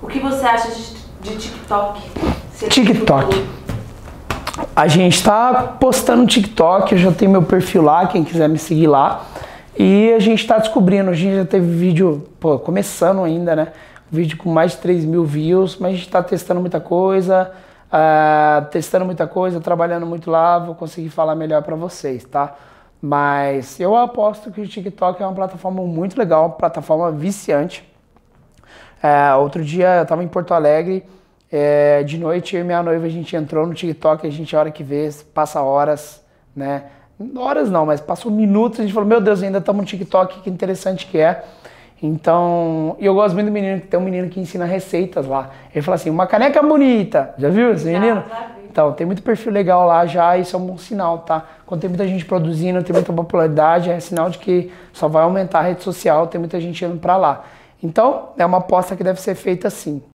O que você acha de, de TikTok? TikTok. A gente tá postando TikTok, eu já tenho meu perfil lá, quem quiser me seguir lá. E a gente tá descobrindo, a gente já teve vídeo, pô, começando ainda, né? Vídeo com mais de 3 mil views, mas a gente tá testando muita coisa, ah, testando muita coisa, trabalhando muito lá, vou conseguir falar melhor para vocês, tá? Mas eu aposto que o TikTok é uma plataforma muito legal, uma plataforma viciante. É, outro dia eu tava em Porto Alegre, é, de noite eu e minha noiva a gente entrou no TikTok, a gente a hora que vê, passa horas, né? Horas não, mas passou minutos, a gente falou, meu Deus, ainda estamos no TikTok, que interessante que é. Então, e eu gosto muito do menino, que tem um menino que ensina receitas lá. Ele fala assim, uma caneca bonita. Já viu esse Já, menino? já vi. Então, tem muito perfil legal lá já, isso é um bom sinal, tá? Quando tem muita gente produzindo, tem muita popularidade, é sinal de que só vai aumentar a rede social, tem muita gente indo pra lá. Então, é uma aposta que deve ser feita assim.